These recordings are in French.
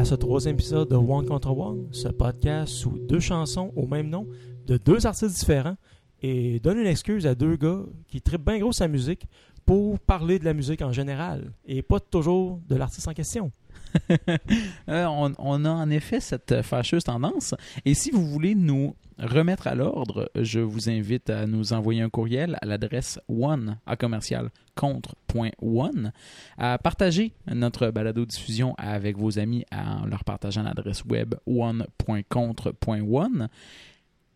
à ce troisième épisode de One Contre One, ce podcast sous deux chansons au même nom de deux artistes différents et donne une excuse à deux gars qui trippent bien gros sa musique pour parler de la musique en général et pas toujours de l'artiste en question. Euh, on, a en effet cette fâcheuse tendance. Et si vous voulez nous remettre à l'ordre, je vous invite à nous envoyer un courriel à l'adresse one à commercial à partager notre balado-diffusion avec vos amis en leur partageant l'adresse web one.contre.one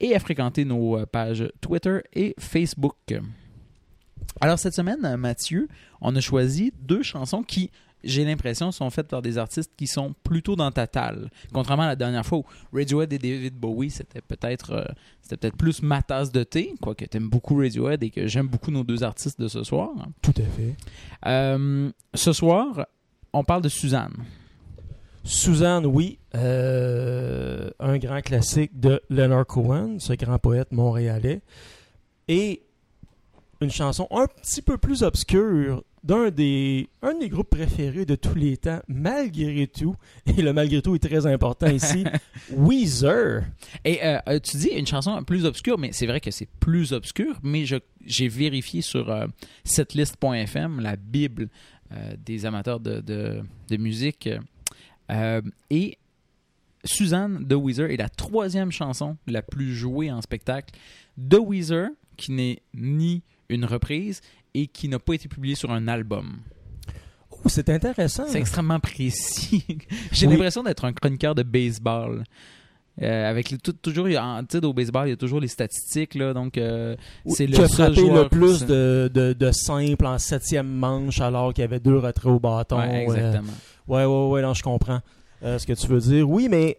et à fréquenter nos pages Twitter et Facebook. Alors cette semaine, Mathieu, on a choisi deux chansons qui j'ai l'impression, sont faites par des artistes qui sont plutôt dans ta talle. Contrairement à la dernière fois où Radiohead et David Bowie, c'était peut-être euh, c'était peut-être plus ma tasse de thé, quoique tu aimes beaucoup Radiohead et que j'aime beaucoup nos deux artistes de ce soir. Tout à fait. Euh, ce soir, on parle de Suzanne. Suzanne, oui, euh, un grand classique de Leonard Cohen, ce grand poète montréalais, et une chanson un petit peu plus obscure d'un des, un des groupes préférés de tous les temps, malgré tout, et le malgré tout est très important ici, Weezer. Et euh, euh, tu dis une chanson plus obscure, mais c'est vrai que c'est plus obscur, mais j'ai vérifié sur euh, setlist.fm, la bible euh, des amateurs de, de, de musique, et Suzanne de Weezer est la troisième chanson la plus jouée en spectacle de Weezer, qui n'est ni une reprise et qui n'a pas été publié sur un album. Oh, c'est intéressant. C'est extrêmement précis. J'ai l'impression d'être un chroniqueur de baseball. Euh, avec tout, toujours, au baseball, il y a toujours les statistiques, là, donc euh, c'est le seul joueur le plus de, de, de simple en septième manche alors qu'il y avait deux retraits au bâton. Ouais, exactement. ouais, ouais, ouais, non, je comprends euh, ce que tu veux dire. Oui, mais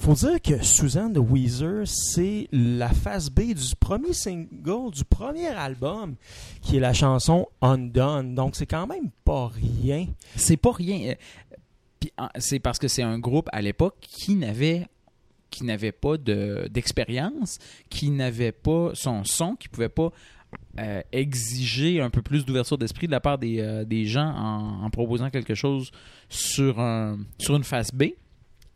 faut dire que Suzanne de Weezer, c'est la face B du premier single du premier album, qui est la chanson Undone. Donc c'est quand même pas rien. C'est pas rien. Euh, c'est parce que c'est un groupe à l'époque qui n'avait qui n'avait pas d'expérience, qui n'avait pas son son, qui pouvait pas euh, exiger un peu plus d'ouverture d'esprit de la part des, euh, des gens en, en, proposant quelque chose sur, un, sur une face B.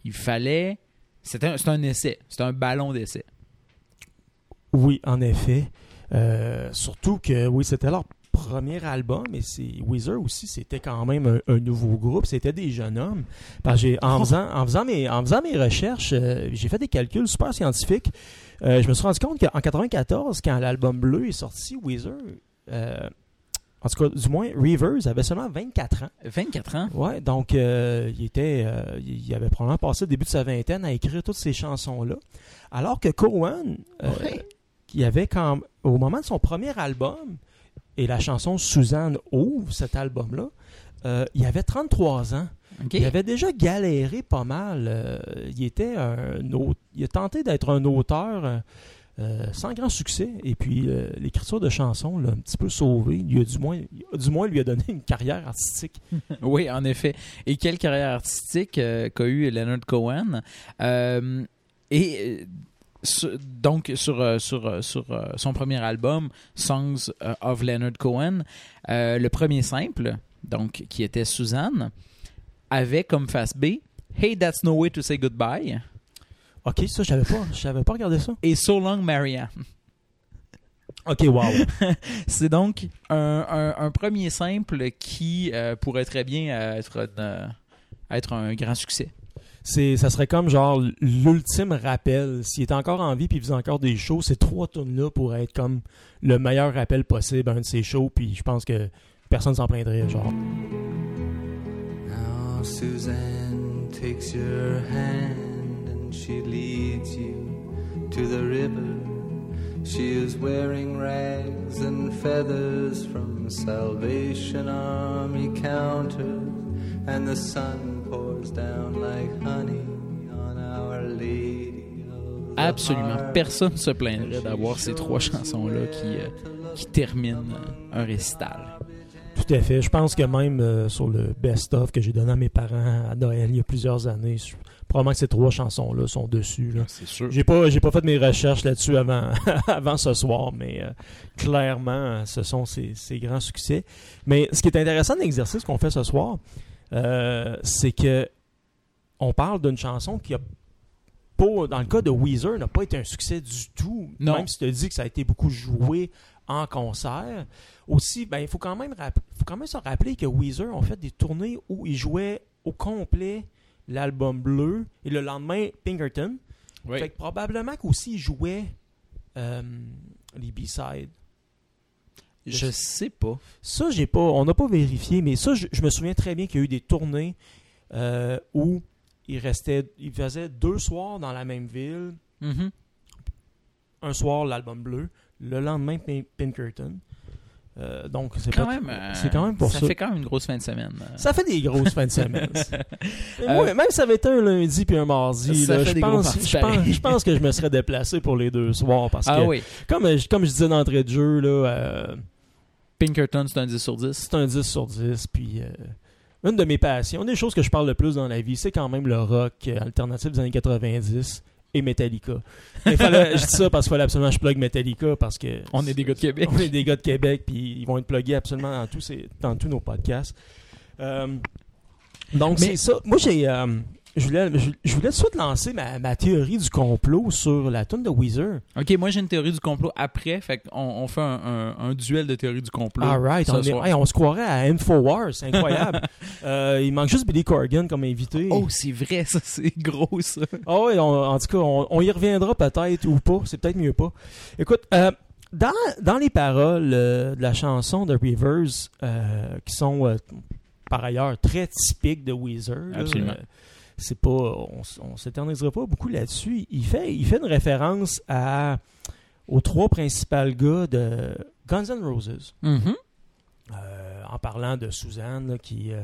Il fallait c'est un, un, essai. C'est un ballon d'essai. Oui, en effet. Euh, surtout que, oui, c'était leur premier album, et c'est Weezer aussi, c'était quand même un, nouveau groupe, c'était des jeunes hommes. Parce que en, faisant, en, faisant mes, en faisant mes recherches, euh, j'ai fait des calculs super scientifiques. Euh, je me suis rendu compte qu'en 94, quand l'album bleu est sorti, Weezer, en tout cas, du moins, Rivers avait seulement 24 ans. 24 ans? Ouais, donc euh, il était, euh, il avait probablement passé le début de sa vingtaine à écrire toutes ces chansons-là. Alors que Cohen, euh, qui avait quand, au moment de son premier album, et la chanson Suzanne ouvre cet album-là, il avait 33 ans. Il avait déjà galéré pas mal. il était un il a tenté d'être un auteur euh, sans grand succès. Et puis, euh, l'écriture de chansons l'a un petit peu sauvé. Du moins, lui a donné une carrière artistique. oui, en effet. Et quelle carrière artistique euh, qu'a eu Leonard Cohen? et donc sur, sur, sur son premier album, Songs of Leonard Cohen, le premier simple, donc qui était Suzanne, avait comme face B Hey, that's no way to say goodbye. Ok, ça, j'avais pas, j'avais pas regardé ça. Et So Long Marianne. Ok, wow. c'est donc un, un, premier simple qui euh, pourrait très bien être, euh, être un grand succès. C'est, ça serait comme genre l'ultime rappel. S'il est encore en vie puis il faisait encore des shows, ces trois tonnes là pourraient être comme le meilleur rappel possible à un de ces shows. Puis je pense que personne s'en plaindrait, genre. Now Suzanne takes your hand. She leads you to the river. She is wearing rags and feathers from Salvation Army counters, and the sun pours down like honey on Our Lady. Absolument personne se plaindrait d'avoir ces trois chansons-là qui, euh, qui terminent un récital. Tout à fait. Je pense que même euh, sur le best-of que j'ai donné à mes parents à Noël il y a plusieurs années, probablement que ces trois chansons-là sont dessus. C'est sûr. J'ai pas, j'ai pas fait mes recherches là-dessus avant, avant ce soir, mais euh, clairement, ce sont ces, grands succès. Mais ce qui est intéressant de l'exercice qu'on fait ce soir, euh, c'est que on parle d'une chanson qui a pas, dans le cas de Weezer, n'a pas été un succès du tout. Non. Même si tu dis que ça a été beaucoup joué en concert. Aussi, ben, il faut quand même rapp- faut quand même se rappeler que Weezer ont fait des tournées où ils jouaient au complet l'album bleu et le lendemain Pinkerton. Oui. Fait que probablement qu'aussi ils jouaient euh, les B-sides. Je sais pas. Ça, j'ai pas, on n'a pas vérifié, mais ça, je, je me souviens très bien qu'il y a eu des tournées euh, où ils restaient, ils faisaient deux soirs dans la même ville. Mhm. Un soir, l'album bleu, le lendemain, Pin- Pinkerton. Euh, donc, c'est Quand euh, quand même pour ça. Ça fait quand même une grosse fin de semaine. Ça fait des grosses fins de semaine. Euh, moi, même si ça avait été un lundi puis un mardi, là, je, pense, parties je, pense, pareils. je pense que je me serais déplacé pour les deux soirs parce Ah que, oui. comme, je- comme je disais d'entrée de jeu, là, Pinkerton, c'est un 10 sur 10. c'est un 10 sur 10. Puis, une de mes passions, une des choses que je parle le plus dans la vie, c'est quand même le rock alternatif des années 90 et Metallica. Mais fallait, je dis ça parce qu'il fallait absolument que je plug Metallica parce que On est des gars de Québec. on est des gars de Québec, puis ils vont être plugués absolument dans tous, ces, dans tous nos podcasts. Euh, donc, c'est ça. Moi, j'ai. euh, je voulais, je, je voulais tout de suite lancer ma, ma théorie du complot sur la tune de Weezer. Ok, moi j'ai une théorie du complot après, fait qu'on on fait un, un- un duel de théorie du complot. Alright, on, est- soir. hey, on se croirait à Infowars, c'est incroyable. Euh, il manque juste Billy Corgan comme invité. Oh, c'est vrai, ça, c'est gros, ça. Ah ouais, on- en tout cas, on, on y reviendra peut-être ou pas. C'est peut-être mieux pas. Écoute, euh, dans, dans les paroles euh, de la chanson de Rivers, qui sont par ailleurs très typiques de Weezer, Absolument. C'est pas, on, on s'éternisera pas beaucoup là-dessus. Il fait, il fait une référence à aux trois principaux gars de Guns N' Roses. Mhm. Euh, en parlant de Suzanne là, qui, euh,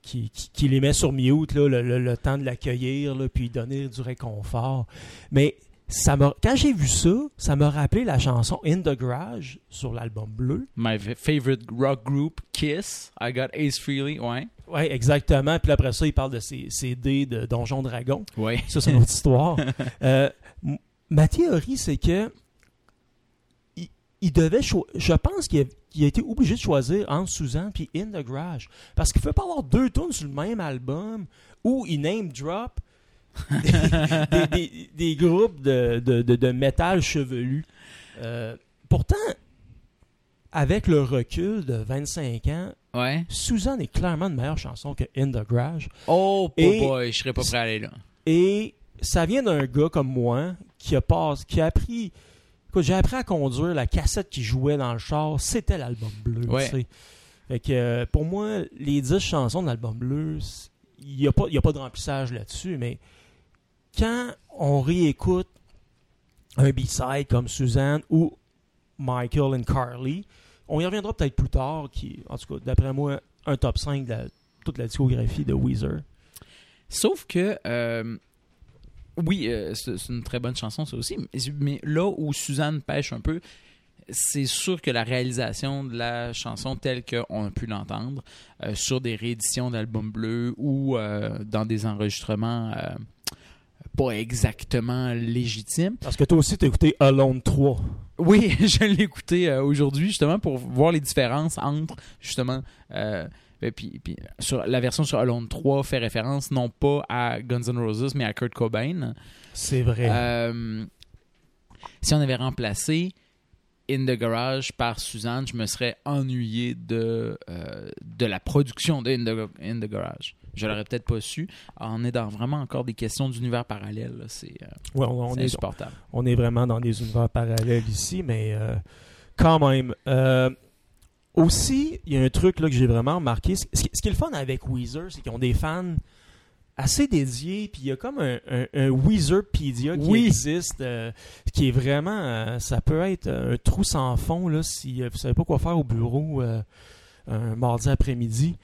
qui, qui, qui les met sur mute là, le, le- le temps de l'accueillir puis donner du réconfort. Mais ça m'a, quand j'ai vu ça, ça m'a rappelé la chanson In the Garage sur l'album bleu. My favorite rock group, Kiss. I got Ace Frehley, ouais. Ouais, exactement. Puis après ça, il parle de ses, ses dés de Donjon Dragon. Ouais. Ça, c'est une autre histoire. Euh, ma théorie, c'est que il, il devait cho- je pense qu'il a, il a été obligé de choisir entre Suzanne puis In the Garage. Parce qu'il ne peut pas avoir deux tunes sur le même album où il name drop des, des- des groupes de, de, de, de métal chevelu. Euh, pourtant, avec le recul de 25 ans, Ouais. Suzanne est clairement une meilleure chanson que In the Garage. Oh, Et- boy, je serais pas prêt à aller là. Et ça vient d'un gars comme moi qui a, pas, qui a appris. Écoute, j'ai appris à conduire. La cassette qui jouait dans le char, c'était l'album bleu. Ouais. tu sais. Fait que euh, pour moi, les 10 chansons de l'album bleu, il n'y a, a pas de remplissage là-dessus. Mais quand on réécoute un B-side comme Suzanne ou Michael and Carly, on y reviendra peut-être plus tard. Qui, en tout cas, d'après moi, un top 5 de toute la discographie de Weezer. Sauf que, euh, oui, euh, c'est une très bonne chanson, ça aussi. Mais, là où Suzanne pêche un peu, c'est sûr que la réalisation de la chanson telle qu'on a pu l'entendre euh, sur des rééditions d'albums bleus ou dans des enregistrements pas exactement légitimes. Parce que toi aussi, t'as écouté Alone 3. Oui, je l'ai écouté euh, aujourd'hui justement pour voir les différences entre justement euh, et puis, puis sur la version sur Alone 3 fait référence non pas à Guns N' Roses mais à Kurt Cobain. C'est vrai. Euh, si on avait remplacé In the Garage par Suzanne, je me serais ennuyé de, euh, de la production de In the, In the Garage. Je l'aurais peut-être pas su. On est dans vraiment encore des questions d'univers parallèles. C'est euh, Ouais, on, est, insupportable. on est vraiment dans des univers parallèles ici, mais euh, quand même. Aussi, il y a un truc là, que j'ai vraiment remarqué. Ce, ce qui ce qui est le fun avec Weezer, c'est qu'ils ont des fans assez dédiés, puis il y a comme un, un, un Weezerpedia qui Oui. existe, euh, qui est vraiment... euh, ça peut être un trou sans fond là, si euh, vous savez pas quoi faire au bureau un mardi après-midi.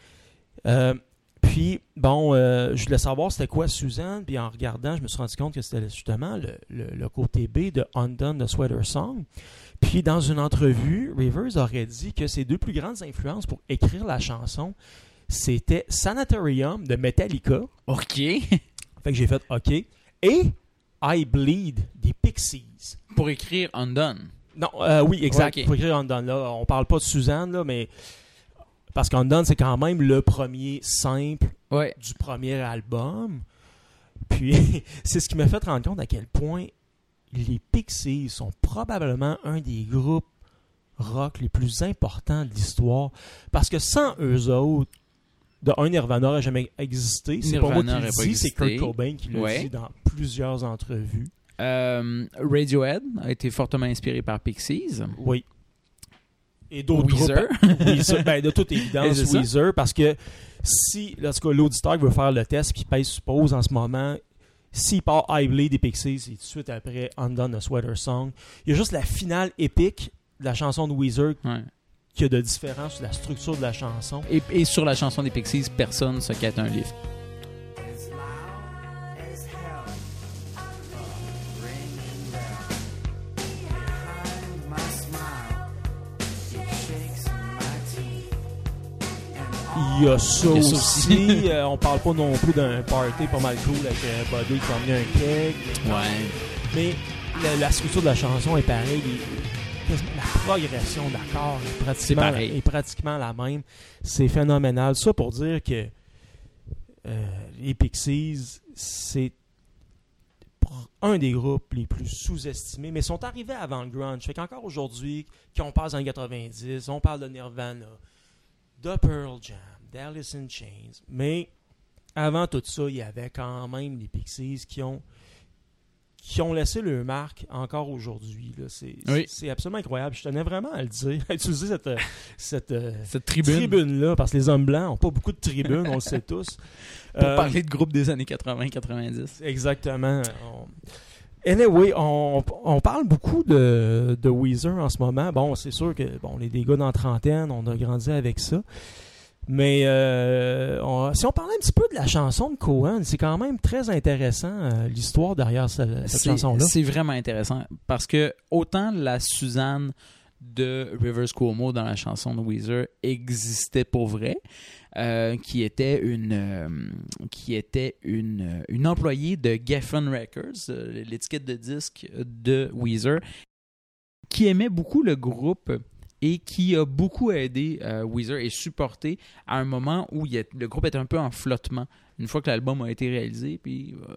Puis, bon, je voulais savoir c'était quoi Suzanne, puis en regardant, je me suis rendu compte que c'était justement le, le- le côté B de Undone the Sweater Song. Puis, dans une entrevue, Rivers aurait dit que ses deux plus grandes influences pour écrire la chanson, c'était Sanatorium de Metallica. OK. Fait que j'ai fait OK. Et I Bleed des Pixies. pour écrire Undone. Non, euh, oui, exact. Ouais. Faut écrire Undone, là. On parle pas de Suzanne, là, mais. Parce qu'Undone, c'est quand même le premier simple Ouais. du premier album. Puis, c'est ce qui m'a fait rendre compte à quel point les Pixies sont probablement un des groupes rock les plus importants de l'histoire. Parce que sans eux autres, de un, Nirvana n'aurait jamais existé. C'est pas moi qui le dis, c'est. Kurt Cobain qui le Ouais. dit dans plusieurs entrevues. Euh, Radiohead a été fortement inspiré par Pixies. Oui. Et d'autres groupes. Weezer. Weezer, ben, de toute évidence, ça. Weezer, parce que si, l'auditeur veut faire le test puis pèse suppose en ce moment, s'il part I Bleed des Pixies, et tout de suite après Undone the Sweater Song, il y a juste la finale épique de la chanson de Weezer Ouais. Qui a de différent sur la structure de la chanson. Et, et sur la chanson des Pixies, personne se quête un. And Il y a ça Il y a ça aussi. aussi. Euh, on parle pas non plus d'un party pas mal cool avec euh, Buddy qui a emmené un keg. Ouais. Mais la, la structure de la chanson est pareille. La progression d'accords est pratiquement, pareil. est pratiquement la même. C'est phénoménal. Ça pour dire que euh, les Pixies, c'est un des groupes les plus sous-estimés, mais sont arrivés avant le grunge. Fait qu'encore aujourd'hui, quand on parle des années 90, on parle de Nirvana, de Pearl Jam, d'Alice in Chains, mais avant tout ça, il y avait quand même les Pixies qui ont qui ont laissé leur marque encore aujourd'hui. là. C'est Oui. absolument incroyable. Je tenais vraiment à le dire, à utiliser cette, euh, cette euh, Cette tribune. tribune-là, parce que les hommes blancs n'ont pas beaucoup de tribunes, on le sait tous. Pour Euh, parler de groupe des années 80-90. Exactement. On... Anyway, on, on parle beaucoup de, de Weezer en ce moment. Bon, c'est sûr que bon, on est des gars dans la trentaine, on a grandi avec ça. Mais euh, on- si on parlait un petit peu de la chanson de Cohen, c'est quand même très intéressant euh, l'histoire derrière ce- cette chanson-là. C'est vraiment intéressant parce que autant la Suzanne de Rivers Cuomo dans la chanson de Weezer existait pour vrai, euh, qui était une euh, qui était une, une employée de Geffen Records, euh, l'étiquette de disque de Weezer, qui aimait beaucoup le groupe et qui a beaucoup aidé euh, Weezer et supporté à un moment où il a- le groupe était un peu en flottement. Une fois que l'album a été réalisé, puis euh,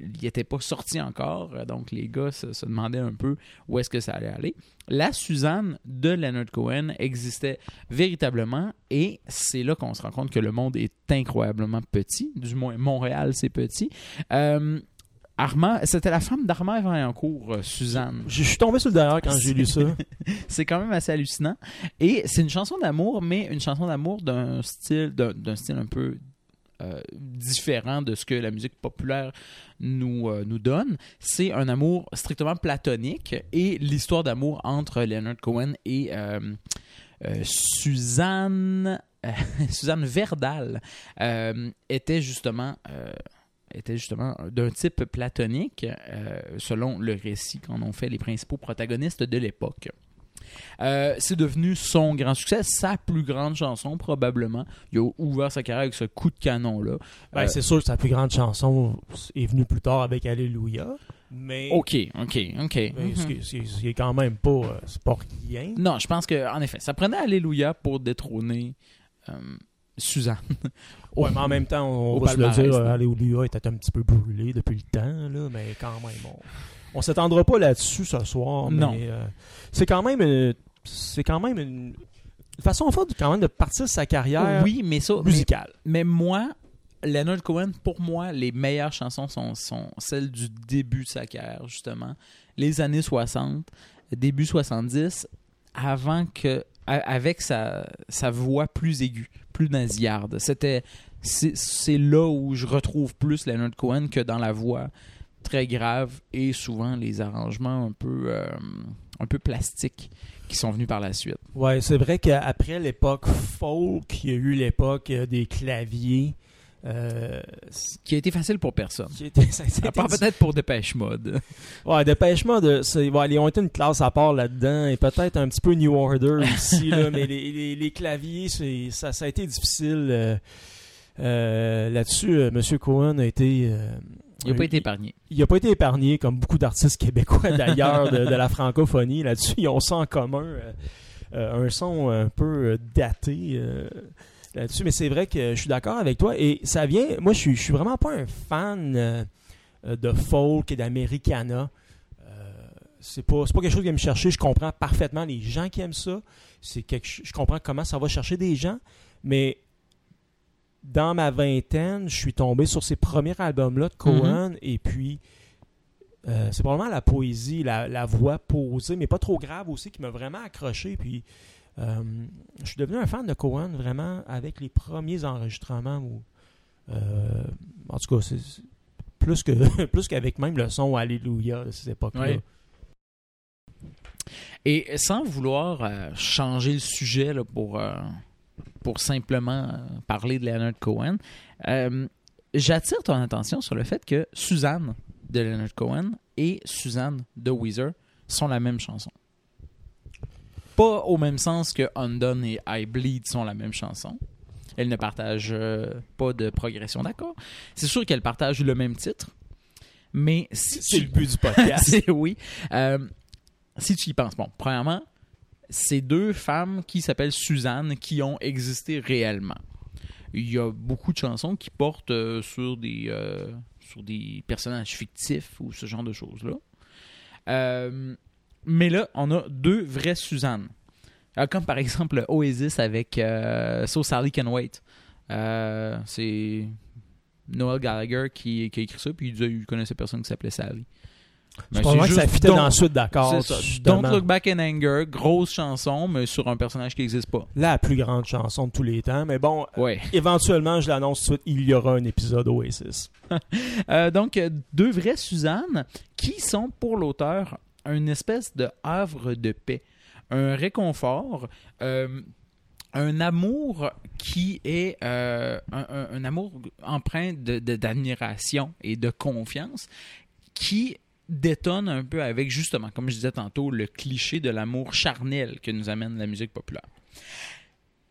il n'était pas sorti encore, euh, donc les gars se, se demandaient un peu où est-ce que ça allait aller. La Suzanne de Leonard Cohen existait véritablement et c'est là qu'on se rend compte que le monde est incroyablement petit, du moins Montréal c'est petit. Euh, Armand, c'était la femme d'Armand Vaillancourt, euh, Suzanne. Je je suis tombé sur le derrière quand j'ai lu ça. C'est quand même assez hallucinant. Et c'est une chanson d'amour, mais une chanson d'amour d'un style, d'un style un peu euh, différent de ce que la musique populaire nous, euh, nous donne. C'est un amour strictement platonique et l'histoire d'amour entre Leonard Cohen et euh, Suzanne, Suzanne Verdal était justement était justement d'un type platonique, euh, selon le récit qu'en ont fait les principaux protagonistes de l'époque. Euh, c'est devenu son grand succès, sa plus grande chanson probablement. Il a ouvert sa carrière avec ce coup de canon-là. Ben, Euh, c'est sûr que sa plus grande chanson est venue plus tard avec Alléluia. Mais, ok, ok, ok. mais Mhm. ce, qui, est- quand même pas, euh, c'est pas rien. Non, je pense que en effet, ça prenait Alléluia pour détrôner Suzanne. Ouais, mais en même temps, on va se le dire, euh, Alléluia était un petit peu brûlé depuis le temps, là, mais quand même, on, on s'étendra pas là-dessus ce soir. Non. Mais, euh, c'est quand même, une- c'est quand même une, façon forte quand même de partir sa carrière oui, mais ça, musicale. Mais moi, Leonard Cohen, pour moi, les meilleures chansons sont, sont celles du début de sa carrière, justement. Les années 60, début 70, avant que. avec sa, sa voix plus aiguë, plus nasillarde. C'était. C'est là où je retrouve plus Leonard Cohen que dans la voix très grave et souvent les arrangements un peu, euh, un peu plastiques qui sont venus par la suite. Ouais, c'est vrai qu'après l'époque folk, il y a eu l'époque euh, des claviers. Euh, Qui a été facile pour personne. qui était, ça a été À part peut-être pour Dépêche Mode. Ouais, Dépêchement, de, c'est- ouais, ils ont été une classe à part là-dedans et peut-être un petit peu New Order ici, là, mais les, les- les claviers, ça, ça a été difficile. euh, euh, là-dessus, euh, Monsieur Cohen a été. euh, Il n'a pas euh, été épargné. il n'a pas été épargné, comme beaucoup d'artistes québécois d'ailleurs, de, de la francophonie. Là-dessus, ils ont ça en commun. euh, euh, un son un peu euh, daté. Là-dessus. Mais c'est vrai que je suis d'accord avec toi. Et ça vient. Moi, je suis, je suis vraiment pas un fan euh, de folk et d'Americana. Euh, c'est pas, pas quelque chose qui vient me chercher. Je comprends parfaitement les gens qui aiment ça. C'est quelque, ch- je comprends comment ça va chercher des gens. Mais dans ma vingtaine, je suis tombé sur ces premiers albums-là de Cohen. Et puis, euh, c'est probablement la poésie, la, la voix posée, mais pas trop grave aussi, qui m'a vraiment accroché. Puis, euh, je suis devenu un fan de Cohen vraiment avec les premiers enregistrements. Où, euh, en tout cas, c'est plus que plus qu'avec même le son Alléluia de cette époque-là. Et sans vouloir euh, changer le sujet pour, pour simplement parler de Leonard Cohen, j'attire ton attention sur le fait que Suzanne de Leonard Cohen et Suzanne de Weezer sont la même chanson. Pas au même sens que Undone et I Bleed sont la même chanson. Elles ne partagent euh, pas de progression d'accord? C'est sûr qu'elles partagent le même titre. Mais si C'est tu- le but du podcast. oui. Euh, si tu y penses, bon, premièrement, c'est deux femmes qui s'appellent Suzanne qui ont existé réellement. Il y a beaucoup de chansons qui portent euh, sur des sur des personnages fictifs ou ce genre de choses là. Euh, mais là, on a deux vraies Suzanne. Euh, comme par exemple Oasis avec euh, So Sally Can Wait. Euh, c'est Noel Gallagher qui, qui a écrit ça, puis il disait qu'il connaissait personne qui s'appelait Sally. Comprends c'est que ça fitait dans suite d'accord. Don't. Look Back in Anger, grosse chanson, mais sur un personnage qui n'existe pas. La plus grande chanson de tous les temps. Mais bon, Ouais. éventuellement, je l'annonce tout de suite, il y aura un épisode Oasis. Euh, donc, euh, deux vraies Suzanne qui sont pour l'auteur une espèce de havre de paix, un réconfort, euh, un amour qui est euh, un, amour empreint de- de- d'admiration et de confiance qui détonne un peu avec, justement, comme je disais tantôt, le cliché de l'amour charnel que nous amène la musique populaire.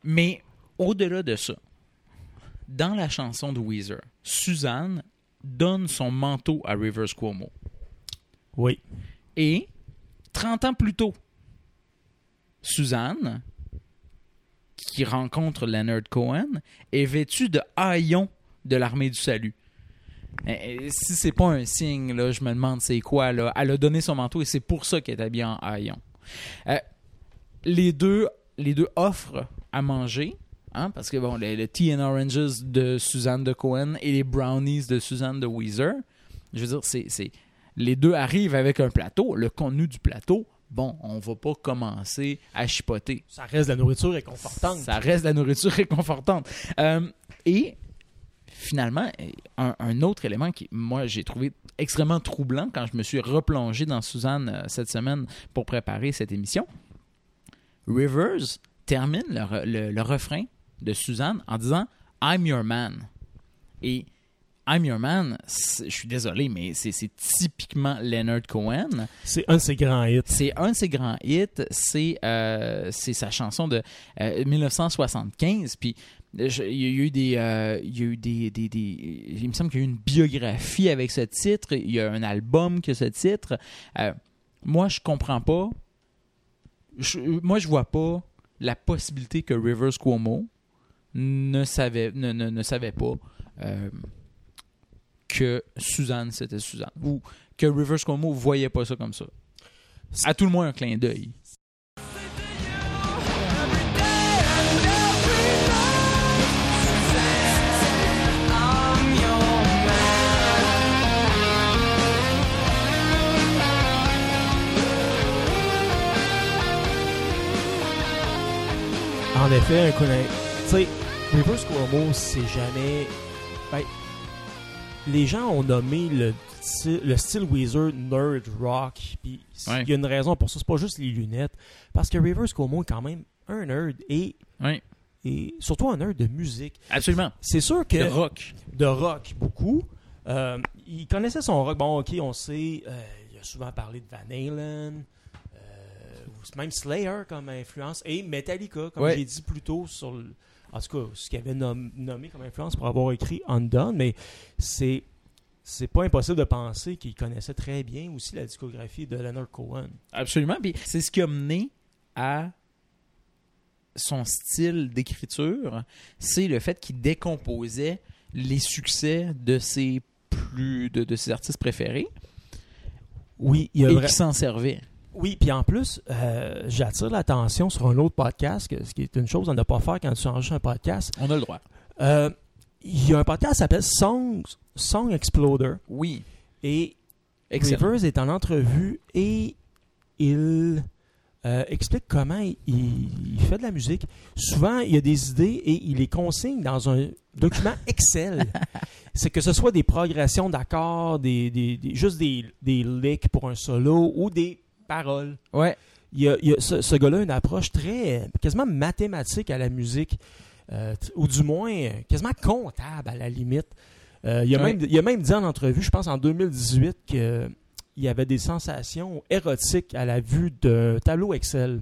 Mais au-delà de ça, dans la chanson de Weezer, Suzanne donne son manteau à Rivers Cuomo. Oui. Et 30 ans plus tôt, Suzanne, qui rencontre Leonard Cohen, est vêtue de haillons de l'armée du salut. Eh, eh, Si c'est pas un signe, là, je me demande c'est quoi. Là. Elle a donné son manteau et c'est pour ça qu'elle est habillée en haillons. Euh, les, deux, offrent à manger. hein, parce que bon, le, Tea and Oranges de Suzanne de Cohen et les Brownies de Suzanne de Weezer, je veux dire, c'est- les deux arrivent avec un plateau. Le contenu du plateau, bon, on va pas commencer à chipoter. Ça reste de la nourriture réconfortante. Ça reste de la nourriture réconfortante. Euh, et finalement, un, un autre élément qui, moi, j'ai trouvé extrêmement troublant quand je me suis replongé dans Suzanne euh, cette semaine pour préparer cette émission. Rivers termine le- le refrain de Suzanne en disant I'm your man. Et I'm your man, je suis désolé, mais c'est typiquement Leonard Cohen. C'est un de ses grands hits. C'est un de ses grands hits. C'est euh, sa chanson de euh, 1975. Puis euh, je- il y a eu des, euh, il y a eu des, des- des- il me semble qu'il y a eu une biographie avec ce titre. Il y a un album qui a ce titre. Moi, je comprends pas. Je- moi, je vois pas la possibilité que Rivers Cuomo ne savait, ne, ne- ne savait pas que Suzanne, c'était Suzanne. Ou que Rivers Cuomo voyait pas ça comme ça. À tout le moins un clin d'œil. En effet, un Tu sais, Reverse Cuomo, c'est jamais. Ben, les gens ont nommé le, style- le style Weezer nerd rock. Puis il Ouais. y a une raison pour ça. C'est pas juste les lunettes. Parce que Reverse Cuomo est quand même un nerd et, surtout un nerd de musique. absolument. C'est sûr que. De rock. de rock beaucoup. Euh, il connaissait son rock. Bon, ok, on sait. euh, il a souvent parlé de Van Halen, euh, même Slayer comme influence, et Metallica, comme Ouais. j'ai dit plus tôt, sur le- en tout cas, ce qu'il avait nom- nommé comme influence pour avoir écrit Undone. Mais c'est. C'est pas impossible de penser qu'il connaissait très bien aussi la discographie de Leonard Cohen. Absolument. Puis c'est ce qui a mené à son style d'écriture, c'est le fait qu'il décomposait les succès de ses plus de, de ses artistes préférés Oui, il y a et vra- qui s'en servait. Oui, puis en plus, euh, j'attire l'attention sur un autre podcast, que- ce qui est une chose à ne pas faire quand tu enregistres un podcast. On a le droit. Euh, Il y a un podcast qui s'appelle Songs, Song Exploder Oui. et Excellent. Rivers est en entrevue et il euh, explique comment il, il fait de la musique. Souvent, il y a des idées et il les consigne dans un document Excel. C'est que ce soit des progressions d'accords, des, des- des- juste des, des licks pour un solo ou des paroles. Ouais. Il y a, il y a- ce, ce gars-là a une approche très, quasiment mathématique à la musique, euh, ou du moins quasiment comptable à la limite. Euh, il, a Ouais. même, il a même dit en entrevue, je pense en 2018, qu'il y avait des sensations érotiques à la vue d'un tableau Excel.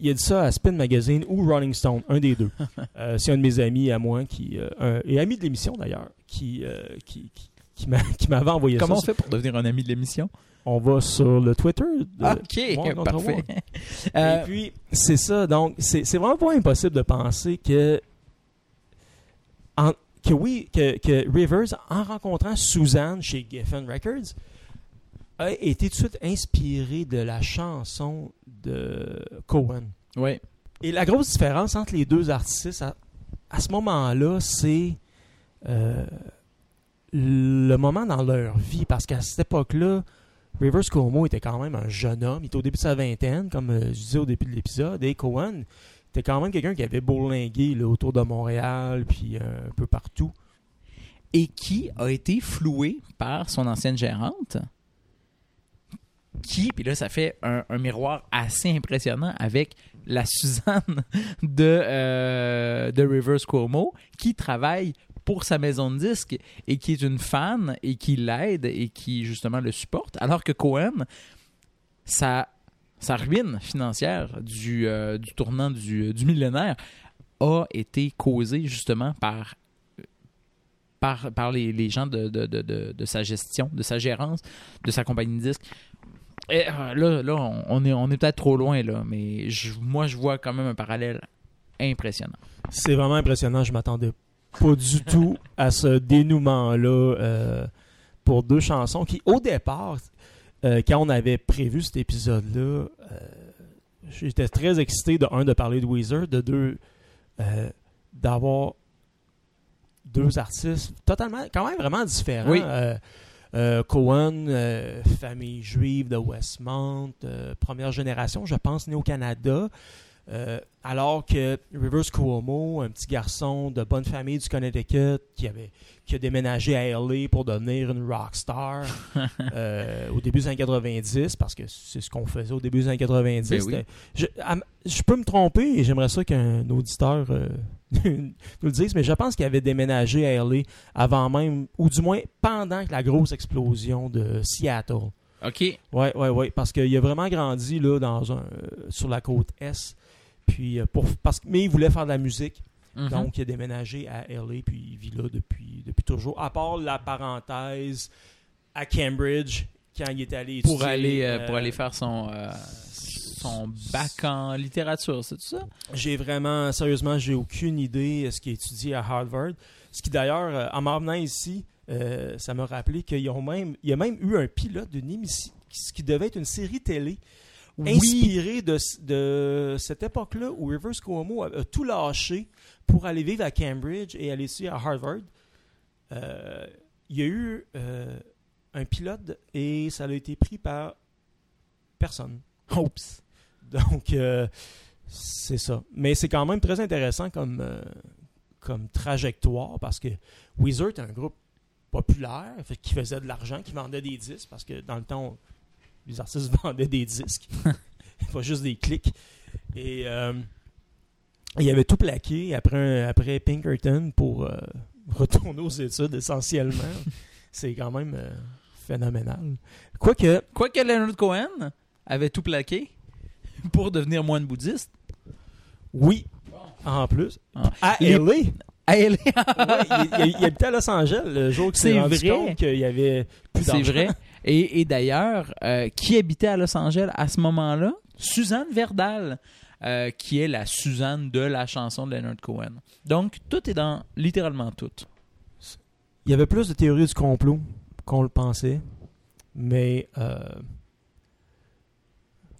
Il a dit ça à Spin Magazine ou Rolling Stone, un des deux. Euh, C'est un de mes amis à moi, qui, euh, un- et ami de l'émission d'ailleurs, qui, euh, qui, qui, qui m'a- qui m'avait envoyé Comment on ça. fait pour devenir un ami de l'émission? On va sur le Twitter. de- OK, notre parfait. Euh, Et puis, c'est ça. Donc, c'est vraiment pas impossible de penser que. en- que oui, que, que Rivers, en rencontrant Suzanne chez Geffen Records, a été tout de suite inspiré de la chanson de Cohen. ouais. Et la grosse différence entre les deux artistes à, à ce moment-là, c'est euh, le moment dans leur vie. Parce qu'à cette époque-là, Rivers Cuomo était quand même un jeune homme. Il était au début de sa vingtaine, comme euh, je disais au début de l'épisode. Et Cohen était quand même quelqu'un qui avait bourlingué autour de Montréal, puis euh, un peu partout. Et qui a été floué par son ancienne gérante. Qui, puis là, ça fait un, un miroir assez impressionnant avec la Suzanne de, euh, de Rivers Cuomo, qui travaille pour sa maison de disques et qui est une fan et qui l'aide et qui, justement, le supporte. Alors que Cohen, sa, sa ruine financière du, euh, du tournant du, du millénaire a été causée, justement, par par, par les, les gens de, de, de, de, sa gestion, de sa gérance, de sa compagnie de disques. Euh, là, là, on, on est, on est peut-être trop loin, là, mais je- moi, je vois quand même un parallèle impressionnant. C'est vraiment impressionnant. Je m'attendais pas du tout à ce dénouement-là euh, pour deux chansons qui, au départ, euh, quand on avait prévu cet épisode-là, euh, j'étais très excité de un de parler de Weezer, de deux d'avoir deux artistes totalement, quand même vraiment différents. Oui. Cohen, famille juive de Westmount, première génération, je pense, né au Canada. Euh, alors que Rivers Cuomo, un petit garçon de bonne famille du Connecticut qui avait qui a déménagé à LA pour devenir une rock star euh, au début des années 90 parce que c'est ce qu'on faisait au début des années 90. Ben oui. Je, à- je peux me tromper et j'aimerais ça qu'un auditeur euh, nous le dise, mais je pense qu'il avait déménagé à LA avant même, ou du moins pendant la grosse explosion de Seattle. OK. Ouais, ouais, ouais, parce qu'il a vraiment grandi là dans un sur la côte est. Puis euh, pour parce que mais il voulait faire de la musique, Mhm. donc il a déménagé à LA puis il vit là depuis depuis toujours. À part la parenthèse à Cambridge quand il est allé pour, étudier, aller, euh, euh, pour aller faire son, euh, son bac en littérature, c'est tout ça? J'ai vraiment, sérieusement, j'ai aucune idée de ce qu'il a étudié à Harvard. Ce qui d'ailleurs, euh, en m'en venant ici, euh, ça m'a rappelé qu'il y a même, il y a même eu un pilote d'une émission, ce qui devait être une série télé, inspirée de, de cette époque-là où Rivers Cuomo a, a tout lâché pour aller vivre à Cambridge et aller ici à Harvard. Euh, il y a eu euh, un pilote et ça a été pris par personne. Oups. Donc, euh, c'est ça. Mais c'est quand même très intéressant comme, comme trajectoire parce que Weezer est un groupe populaire fait, qui faisait de l'argent, qui vendait des disques parce que dans le temps, les artistes vendaient des disques, pas juste des clics. Et euh, il avait tout plaqué après, Pinkerton pour euh, retourner aux études essentiellement. c'est quand même euh, phénoménal. Quoique, Quoique Leonard Cohen avait tout plaqué pour devenir moine bouddhiste. oui, en plus, Ah. à Les- LA. À LA. Ouais, il, il- il habitait à Los Angeles le jour qu'il s'est rendu vrai. compte qu'il y avait plus C'est vrai. Et, et d'ailleurs, euh, qui habitait à Los Angeles à ce moment-là? Suzanne Verdal. euh, qui est la Suzanne de la chanson de Leonard Cohen. Donc, tout est dans littéralement tout. Il y avait plus de théories du complot qu'on le pensait, mais euh,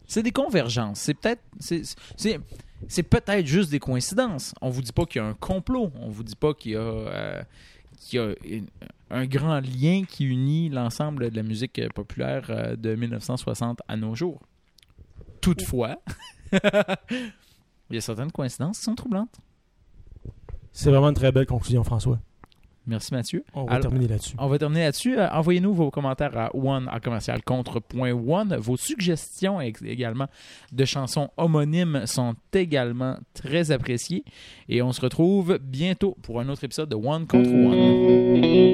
C'est des convergences. C'est peut-être. C'est, c'est, c'est peut-être juste des coïncidences. On vous dit pas qu'il y a un complot. On vous dit pas qu'il y a, y a un grand lien qui unit l'ensemble de la musique euh, populaire euh, de 1960 à nos jours. Toutefois, il y a certaines coïncidences qui sont troublantes. c'est vraiment une très belle conclusion, François. Merci Mathieu. On va Alors- terminer là-dessus. On va terminer là-dessus. Euh, Envoyez-nous vos commentaires à one à commercial contre point one. Vos suggestions également de chansons homonymes sont également très appréciées. Et on se retrouve bientôt pour un autre épisode de One contre One.